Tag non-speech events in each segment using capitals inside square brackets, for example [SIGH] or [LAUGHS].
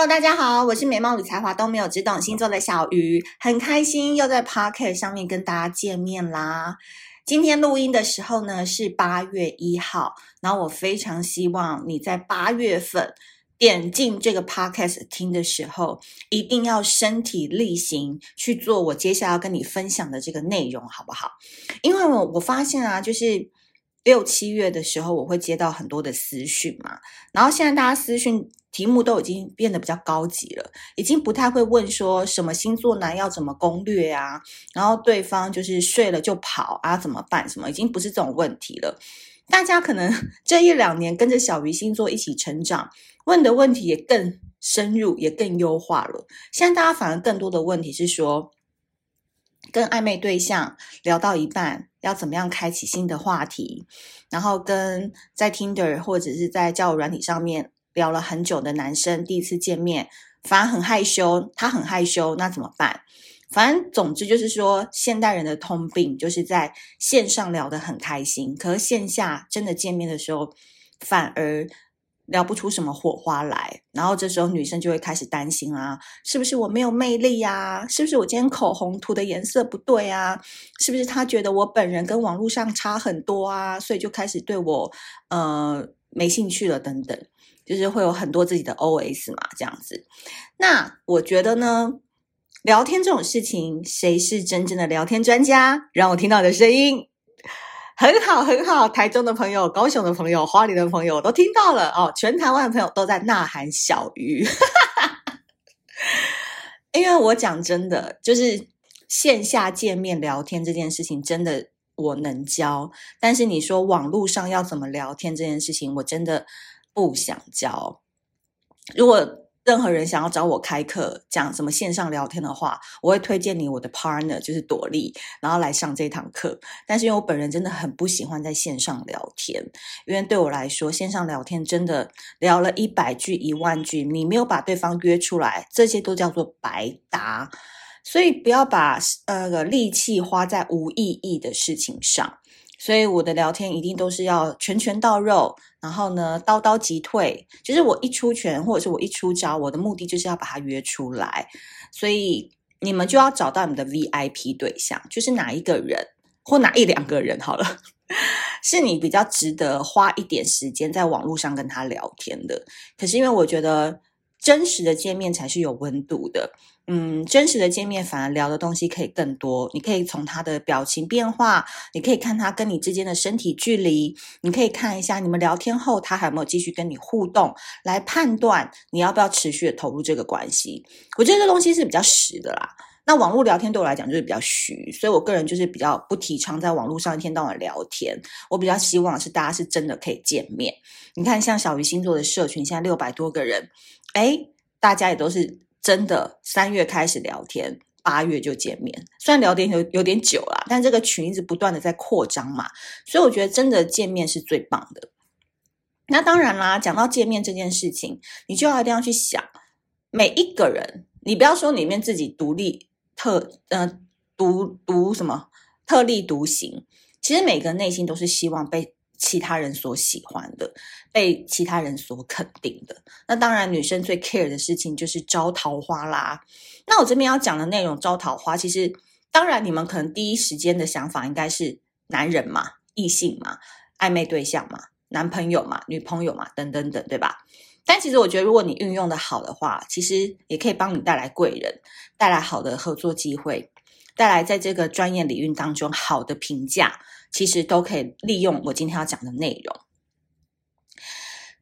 Hello，大家好，我是美貌与才华都没有，只懂星座的小鱼，很开心又在 Podcast 上面跟大家见面啦。今天录音的时候呢是八月一号，然后我非常希望你在八月份点进这个 Podcast 听的时候，一定要身体力行去做我接下来要跟你分享的这个内容，好不好？因为我我发现啊，就是。六七月的时候，我会接到很多的私讯嘛，然后现在大家私讯题目都已经变得比较高级了，已经不太会问说什么星座男要怎么攻略啊，然后对方就是睡了就跑啊，怎么办？什么已经不是这种问题了。大家可能 [LAUGHS] 这一两年跟着小鱼星座一起成长，问的问题也更深入，也更优化了。现在大家反而更多的问题是说，跟暧昧对象聊到一半，要怎么样开启新的话题？然后跟在 Tinder 或者是在交友软体上面聊了很久的男生第一次见面，反而很害羞，他很害羞，那怎么办？反正总之就是说，现代人的通病就是在线上聊得很开心，可是线下真的见面的时候，反而。聊不出什么火花来，然后这时候女生就会开始担心啊，是不是我没有魅力呀？是不是我今天口红涂的颜色不对啊？是不是他觉得我本人跟网络上差很多啊？所以就开始对我呃没兴趣了等等，就是会有很多自己的 OS 嘛，这样子。那我觉得呢，聊天这种事情，谁是真正的聊天专家？让我听到你的声音。很好，很好。台中的朋友、高雄的朋友、花莲的朋友都听到了哦。全台湾的朋友都在呐喊小鱼，[LAUGHS] 因为我讲真的，就是线下见面聊天这件事情，真的我能教。但是你说网络上要怎么聊天这件事情，我真的不想教。如果任何人想要找我开课讲什么线上聊天的话，我会推荐你我的 partner，就是朵莉，然后来上这堂课。但是因为我本人真的很不喜欢在线上聊天，因为对我来说，线上聊天真的聊了一百句、一万句，你没有把对方约出来，这些都叫做白搭。所以不要把呃力气花在无意义的事情上。所以我的聊天一定都是要拳拳到肉，然后呢，刀刀即退。就是我一出拳或者是我一出招，我的目的就是要把他约出来。所以你们就要找到你们的 VIP 对象，就是哪一个人或哪一两个人好了，[LAUGHS] 是你比较值得花一点时间在网络上跟他聊天的。可是因为我觉得真实的见面才是有温度的。嗯，真实的见面反而聊的东西可以更多。你可以从他的表情变化，你可以看他跟你之间的身体距离，你可以看一下你们聊天后他还有没有继续跟你互动，来判断你要不要持续的投入这个关系。我觉得这东西是比较实的啦。那网络聊天对我来讲就是比较虚，所以我个人就是比较不提倡在网络上一天到晚聊天。我比较希望是大家是真的可以见面。你看，像小鱼星座的社群现在六百多个人，诶，大家也都是。真的，三月开始聊天，八月就见面。虽然聊天有有点久了，但这个群一直不断的在扩张嘛，所以我觉得真的见面是最棒的。那当然啦，讲到见面这件事情，你就要一定要去想，每一个人，你不要说里面自己独立特，呃，独独什么特立独行，其实每个人内心都是希望被。其他人所喜欢的，被其他人所肯定的，那当然女生最 care 的事情就是招桃花啦。那我这边要讲的内容招桃花，其实当然你们可能第一时间的想法应该是男人嘛、异性嘛、暧昧对象嘛、男朋友嘛、女朋友嘛等等等，对吧？但其实我觉得，如果你运用的好的话，其实也可以帮你带来贵人，带来好的合作机会，带来在这个专业领域当中好的评价。其实都可以利用我今天要讲的内容。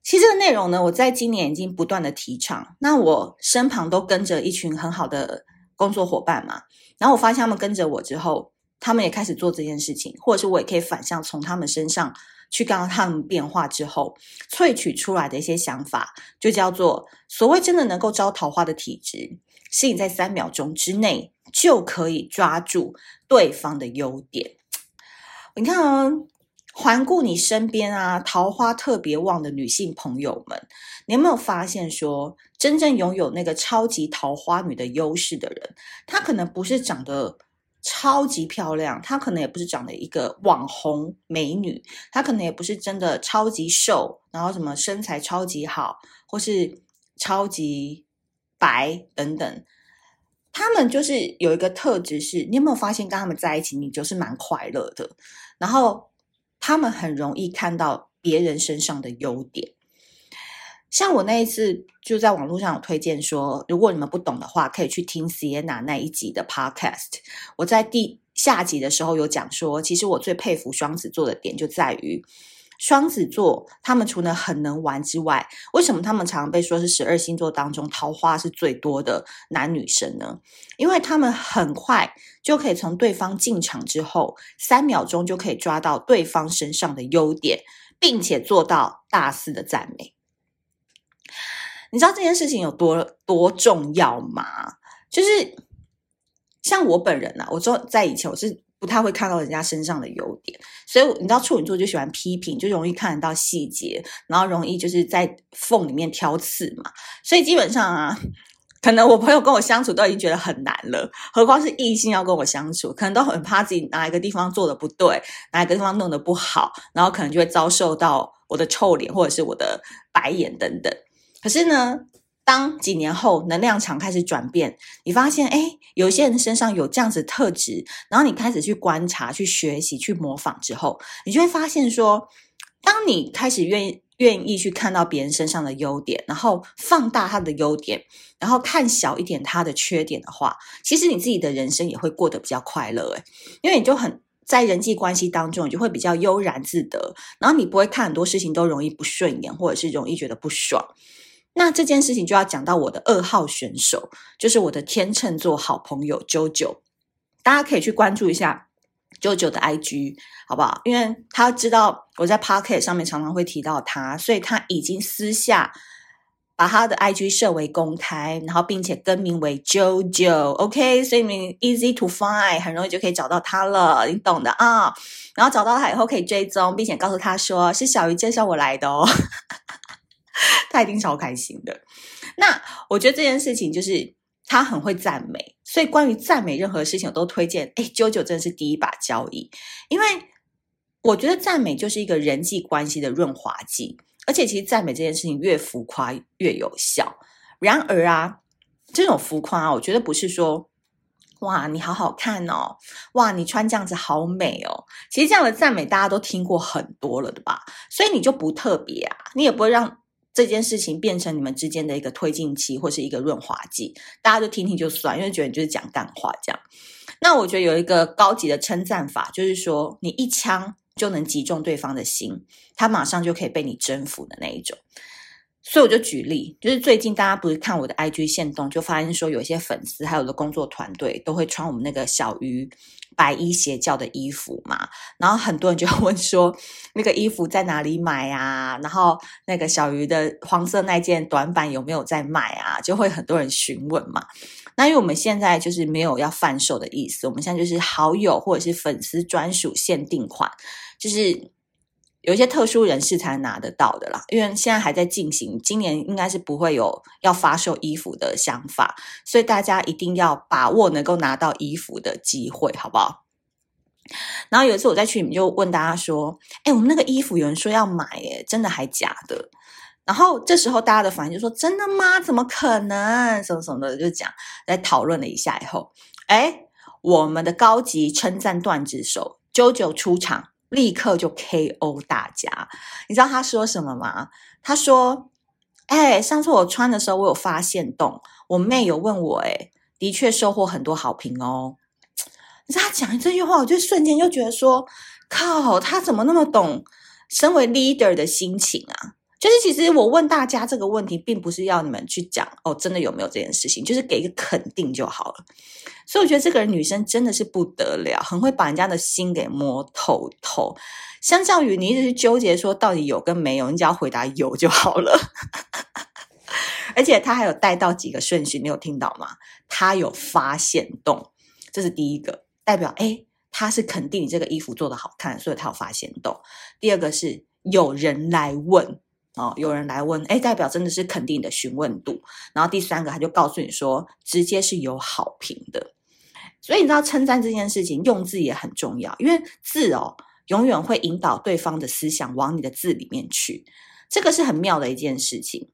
其实这个内容呢，我在今年已经不断的提倡。那我身旁都跟着一群很好的工作伙伴嘛，然后我发现他们跟着我之后，他们也开始做这件事情，或者是我也可以反向从他们身上去看到他们变化之后，萃取出来的一些想法，就叫做所谓真的能够招桃花的体质，是你在三秒钟之内就可以抓住对方的优点。你看哦，环顾你身边啊，桃花特别旺的女性朋友们，你有没有发现说，真正拥有那个超级桃花女的优势的人，她可能不是长得超级漂亮，她可能也不是长得一个网红美女，她可能也不是真的超级瘦，然后什么身材超级好，或是超级白等等，他们就是有一个特质是，你有没有发现跟他们在一起，你就是蛮快乐的。然后他们很容易看到别人身上的优点。像我那一次就在网络上有推荐说，如果你们不懂的话，可以去听 Sienna 那一集的 Podcast。我在第下集的时候有讲说，其实我最佩服双子座的点就在于。双子座，他们除了很能玩之外，为什么他们常常被说是十二星座当中桃花是最多的男女生呢？因为他们很快就可以从对方进场之后，三秒钟就可以抓到对方身上的优点，并且做到大肆的赞美。你知道这件事情有多多重要吗？就是像我本人啊，我说在以前我是。不太会看到人家身上的优点，所以你知道处女座就喜欢批评，就容易看得到细节，然后容易就是在缝里面挑刺嘛。所以基本上啊，可能我朋友跟我相处都已经觉得很难了，何况是异性要跟我相处，可能都很怕自己哪一个地方做的不对，哪一个地方弄得不好，然后可能就会遭受到我的臭脸或者是我的白眼等等。可是呢，当几年后能量场开始转变，你发现，哎，有些人身上有这样子特质，然后你开始去观察、去学习、去模仿之后，你就会发现说，当你开始愿意愿意去看到别人身上的优点，然后放大他的优点，然后看小一点他的缺点的话，其实你自己的人生也会过得比较快乐，诶，因为你就很在人际关系当中，你就会比较悠然自得，然后你不会看很多事情都容易不顺眼，或者是容易觉得不爽。那这件事情就要讲到我的二号选手，就是我的天秤座好朋友 JoJo，大家可以去关注一下 JoJo 的 IG，好不好？因为他知道我在 Pocket 上面常常会提到他，所以他已经私下把他的 IG 设为公开，然后并且更名为 JoJo，OK？所以你 easy to find，很容易就可以找到他了，你懂的啊。然后找到他以后可以追踪，并且告诉他说是小鱼介绍我来的哦。[LAUGHS] 他一定超开心的。那我觉得这件事情就是他很会赞美，所以关于赞美任何事情，我都推荐。哎九九真的是第一把交椅，因为我觉得赞美就是一个人际关系的润滑剂，而且其实赞美这件事情越浮夸越有效。然而啊，这种浮夸啊，我觉得不是说哇你好好看哦，哇你穿这样子好美哦。其实这样的赞美大家都听过很多了的吧？所以你就不特别啊，你也不会让。这件事情变成你们之间的一个推进器，或是一个润滑剂，大家就听听就算，因为觉得你就是讲干话这样。那我觉得有一个高级的称赞法，就是说你一枪就能击中对方的心，他马上就可以被你征服的那一种。所以我就举例，就是最近大家不是看我的 IG 线动，就发现说有一些粉丝还有我的工作团队都会穿我们那个小鱼白衣邪教的衣服嘛，然后很多人就问说那个衣服在哪里买啊？然后那个小鱼的黄色那件短版有没有在卖啊？就会很多人询问嘛。那因为我们现在就是没有要贩售的意思，我们现在就是好友或者是粉丝专属限定款，就是。有一些特殊人士才拿得到的啦，因为现在还在进行，今年应该是不会有要发售衣服的想法，所以大家一定要把握能够拿到衣服的机会，好不好？然后有一次我在群里面就问大家说：“哎，我们那个衣服有人说要买，耶，真的还假的？”然后这时候大家的反应就说：“真的吗？怎么可能？什么什么的，就讲在讨论了一下以后，哎，我们的高级称赞段子手 JoJo 出场。立刻就 KO 大家，你知道他说什么吗？他说：“哎，上次我穿的时候，我有发现洞，我妹有问我，哎，的确收获很多好评哦。”你知道他讲这句话，我就瞬间就觉得说：“靠，他怎么那么懂身为 leader 的心情啊？”就是其实我问大家这个问题，并不是要你们去讲哦，真的有没有这件事情，就是给一个肯定就好了。所以我觉得这个人女生真的是不得了，很会把人家的心给摸透透。相较于你一直去纠结说到底有跟没有，你只要回答有就好了。[LAUGHS] 而且他还有带到几个顺序，你有听到吗？他有发现洞，这是第一个，代表诶，他是肯定你这个衣服做的好看，所以他有发现洞。第二个是有人来问。哦，有人来问，诶，代表真的是肯定的询问度。然后第三个，他就告诉你说，直接是有好评的。所以你知道称赞这件事情，用字也很重要，因为字哦，永远会引导对方的思想往你的字里面去，这个是很妙的一件事情。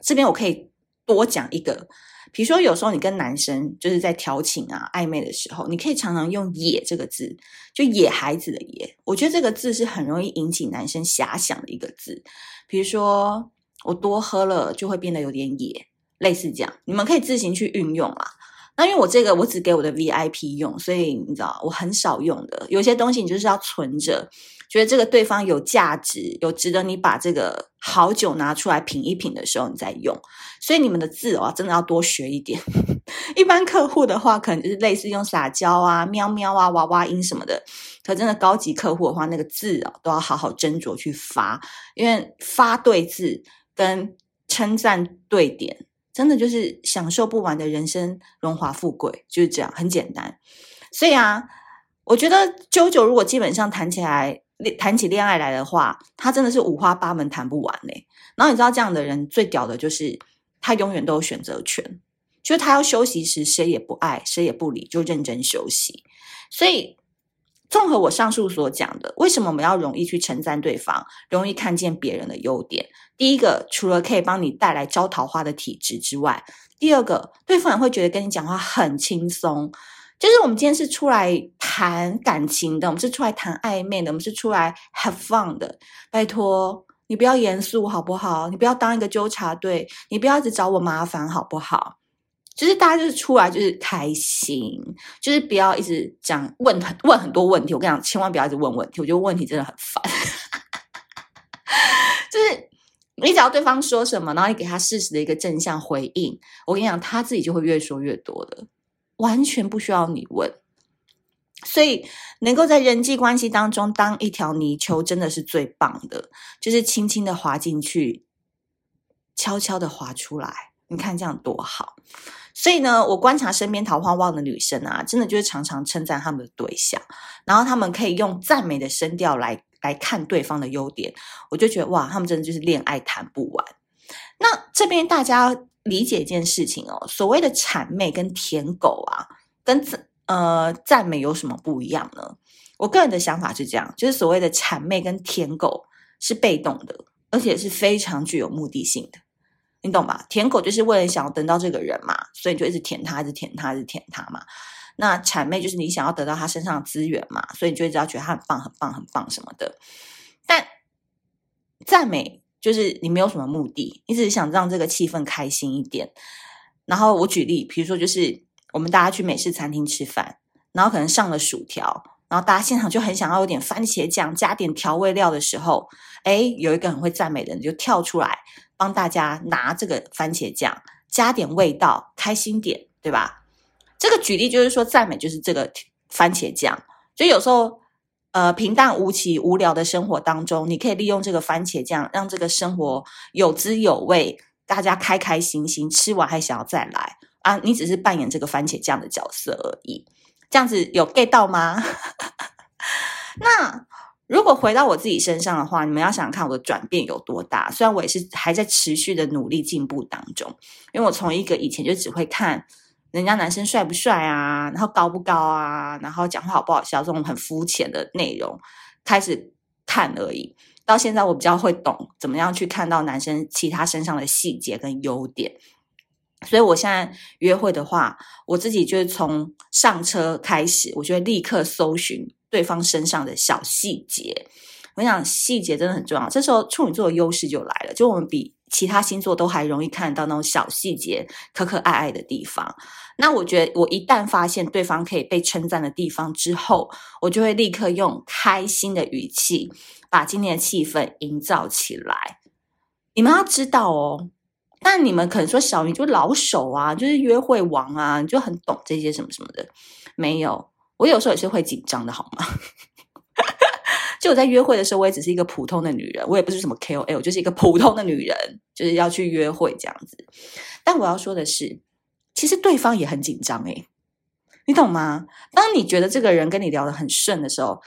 这边我可以多讲一个。比如说，有时候你跟男生就是在调情啊、暧昧的时候，你可以常常用“野”这个字，就野孩子的“野”。我觉得这个字是很容易引起男生遐想的一个字。比如说，我多喝了就会变得有点野，类似这样，你们可以自行去运用啦。那因为我这个我只给我的 VIP 用，所以你知道我很少用的。有些东西你就是要存着，觉得这个对方有价值，有值得你把这个好酒拿出来品一品的时候，你再用。所以你们的字哦，真的要多学一点。[LAUGHS] 一般客户的话，可能就是类似用撒娇啊、喵喵啊、娃娃音什么的。可真的高级客户的话，那个字哦，都要好好斟酌去发，因为发对字跟称赞对点。真的就是享受不完的人生，荣华富贵就是这样，很简单。所以啊，我觉得啾啾如果基本上谈起来，谈起恋爱来的话，他真的是五花八门谈不完嘞。然后你知道这样的人最屌的就是他永远都有选择权，就是他要休息时谁也不爱，谁也不理，就认真休息。所以。综合我上述所讲的，为什么我们要容易去称赞对方，容易看见别人的优点？第一个，除了可以帮你带来招桃花的体质之外，第二个，对方也会觉得跟你讲话很轻松。就是我们今天是出来谈感情的，我们是出来谈暧昧的，我们是出来 have fun 的。拜托，你不要严肃好不好？你不要当一个纠察队，你不要一直找我麻烦好不好？就是大家就是出来就是开心，就是不要一直讲问很问很多问题。我跟你讲，千万不要一直问问题，我觉得问题真的很烦。[LAUGHS] 就是你只要对方说什么，然后你给他适时的一个正向回应，我跟你讲，他自己就会越说越多的，完全不需要你问。所以能够在人际关系当中当一条泥鳅，真的是最棒的，就是轻轻的滑进去，悄悄的滑出来。你看这样多好。所以呢，我观察身边桃花旺的女生啊，真的就是常常称赞他们的对象，然后他们可以用赞美的声调来来看对方的优点，我就觉得哇，他们真的就是恋爱谈不完。那这边大家理解一件事情哦，所谓的谄媚跟舔狗啊，跟呃赞美有什么不一样呢？我个人的想法是这样，就是所谓的谄媚跟舔狗是被动的，而且是非常具有目的性的。你懂吧？舔狗就是为了想要得到这个人嘛，所以你就一直舔他，一直舔他，一直舔他嘛。那谄媚就是你想要得到他身上的资源嘛，所以你就一直要觉得他很棒、很棒、很棒什么的。但赞美就是你没有什么目的，你只是想让这个气氛开心一点。然后我举例，比如说就是我们大家去美式餐厅吃饭，然后可能上了薯条，然后大家现场就很想要有点番茄酱，加点调味料的时候，诶，有一个很会赞美的人就跳出来。帮大家拿这个番茄酱，加点味道，开心点，对吧？这个举例就是说，赞美就是这个番茄酱。所以有时候，呃，平淡无奇、无聊的生活当中，你可以利用这个番茄酱，让这个生活有滋有味，大家开开心心，吃完还想要再来啊！你只是扮演这个番茄酱的角色而已，这样子有 get 到吗？[LAUGHS] 那。如果回到我自己身上的话，你们要想看我的转变有多大。虽然我也是还在持续的努力进步当中，因为我从一个以前就只会看人家男生帅不帅啊，然后高不高啊，然后讲话好不好笑这种很肤浅的内容开始看而已，到现在我比较会懂怎么样去看到男生其他身上的细节跟优点。所以我现在约会的话，我自己就是从上车开始，我就会立刻搜寻。对方身上的小细节，我想细节真的很重要。这时候处女座的优势就来了，就我们比其他星座都还容易看到那种小细节、可可爱爱的地方。那我觉得，我一旦发现对方可以被称赞的地方之后，我就会立刻用开心的语气把今天的气氛营造起来。你们要知道哦，但你们可能说小鱼就老手啊，就是约会王啊，你就很懂这些什么什么的，没有。我有时候也是会紧张的，好吗？[LAUGHS] 就我在约会的时候，我也只是一个普通的女人，我也不是什么 KOL，就是一个普通的女人，就是要去约会这样子。但我要说的是，其实对方也很紧张诶，你懂吗？当你觉得这个人跟你聊得很顺的时候。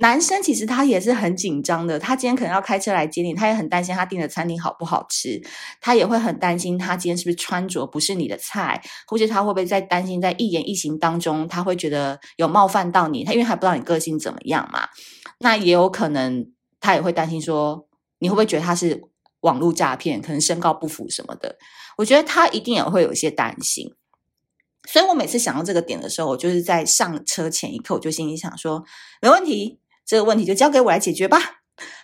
男生其实他也是很紧张的，他今天可能要开车来接你，他也很担心他订的餐厅好不好吃，他也会很担心他今天是不是穿着不是你的菜，或者他会不会在担心在一言一行当中他会觉得有冒犯到你，他因为还不知道你个性怎么样嘛，那也有可能他也会担心说你会不会觉得他是网络诈骗，可能身高不符什么的，我觉得他一定也会有一些担心。所以我每次想到这个点的时候，我就是在上车前一刻，我就心里想说，没问题，这个问题就交给我来解决吧。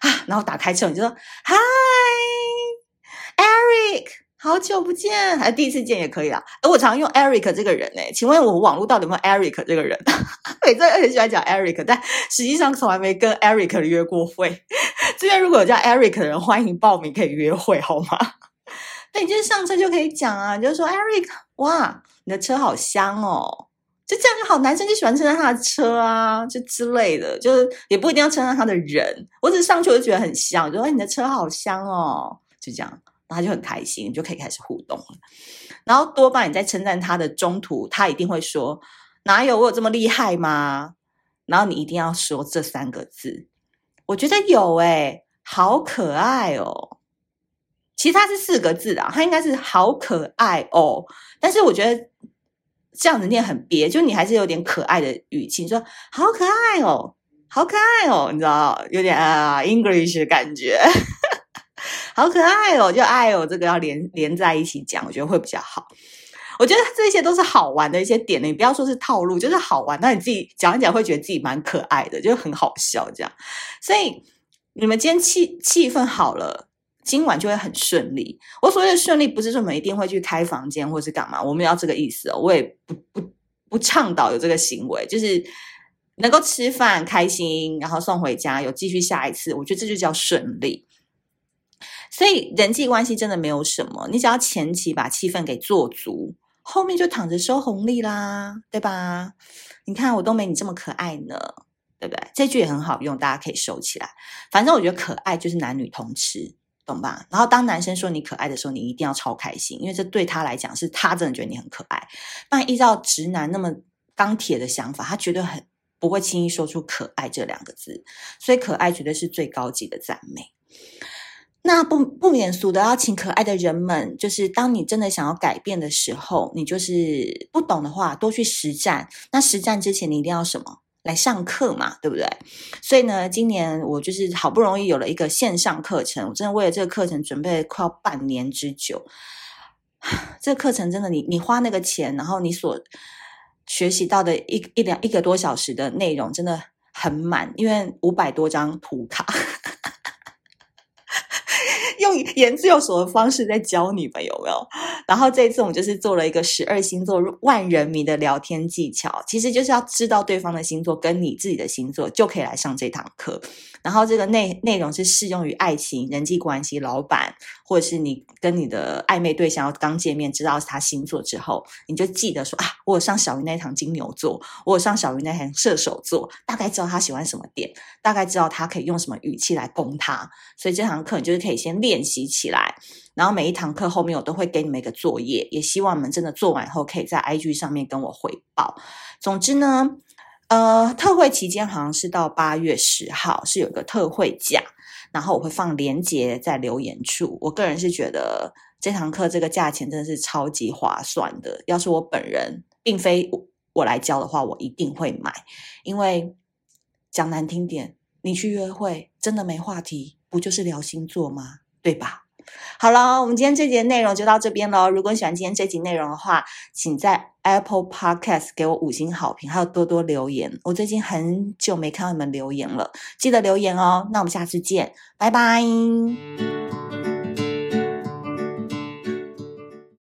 啊，然后打开车，你就说，Hi，Eric。好久不见，还第一次见也可以啦。我常用 Eric 这个人诶，请问我网络到底有没有 Eric 这个人？[LAUGHS] 每次很喜欢讲 Eric，但实际上从来没跟 Eric 约过会。[LAUGHS] 这边如果有叫 Eric 的人，欢迎报名可以约会，好吗？[LAUGHS] 那你就是上车就可以讲啊，你就说 Eric，哇，你的车好香哦，就这样就好。男生就喜欢称赞他的车啊，就之类的，就是也不一定要称赞他的人。我只是上去我就觉得很香，我就说你的车好香哦，就这样。他就很开心，就可以开始互动了。然后多半你在称赞他的中途，他一定会说：“哪有我有这么厉害吗？”然后你一定要说这三个字。我觉得有诶，好可爱哦。其实他是四个字的，他应该是好可爱哦。但是我觉得这样子念很憋，就你还是有点可爱的语气，你说好可爱哦，好可爱哦，你知道，有点啊 English 的感觉。[LAUGHS] 好可爱哦，就爱哦，这个要连连在一起讲，我觉得会比较好。我觉得这些都是好玩的一些点，你不要说是套路，就是好玩。那你自己讲一讲，会觉得自己蛮可爱的，就很好笑这样。所以你们今天气气氛好了，今晚就会很顺利。我所谓的顺利，不是说我们一定会去开房间或是干嘛，我没有要这个意思。我也不不不倡导有这个行为，就是能够吃饭开心，然后送回家，有继续下一次，我觉得这就叫顺利。所以人际关系真的没有什么，你只要前期把气氛给做足，后面就躺着收红利啦，对吧？你看我都没你这么可爱呢，对不对？这句也很好用，大家可以收起来。反正我觉得可爱就是男女通吃，懂吧？然后当男生说你可爱的时候，你一定要超开心，因为这对他来讲是他真的觉得你很可爱。但依照直男那么钢铁的想法，他绝对很不会轻易说出可爱这两个字。所以可爱绝对是最高级的赞美。那不不免俗的要请可爱的人们，就是当你真的想要改变的时候，你就是不懂的话，多去实战。那实战之前，你一定要什么？来上课嘛，对不对？所以呢，今年我就是好不容易有了一个线上课程，我真的为了这个课程准备了快要半年之久。[SIGHS] 这个课程真的你，你你花那个钱，然后你所学习到的一一两一个多小时的内容，真的很满，因为五百多张图卡。[LAUGHS] 用言之有所的方式在教你们有没有？然后这一次我们就是做了一个十二星座万人迷的聊天技巧，其实就是要知道对方的星座跟你自己的星座，就可以来上这堂课。然后这个内内容是适用于爱情、人际关系、老板，或者是你跟你的暧昧对象要刚见面，知道是他星座之后，你就记得说啊，我有上小鱼那堂金牛座，我有上小鱼那堂射手座，大概知道他喜欢什么点，大概知道他可以用什么语气来攻他。所以这堂课你就是可以先练练习起来，然后每一堂课后面我都会给你们一个作业，也希望你们真的做完以后可以在 IG 上面跟我回报。总之呢。呃，特惠期间好像是到八月十号，是有一个特惠价，然后我会放链接在留言处。我个人是觉得这堂课这个价钱真的是超级划算的。要是我本人并非我来教的话，我一定会买，因为讲难听点，你去约会真的没话题，不就是聊星座吗？对吧？好了，我们今天这节内容就到这边喽。如果你喜欢今天这集内容的话，请在 Apple Podcast 给我五星好评，还有多多留言。我最近很久没看到你们留言了，记得留言哦。那我们下次见，拜拜。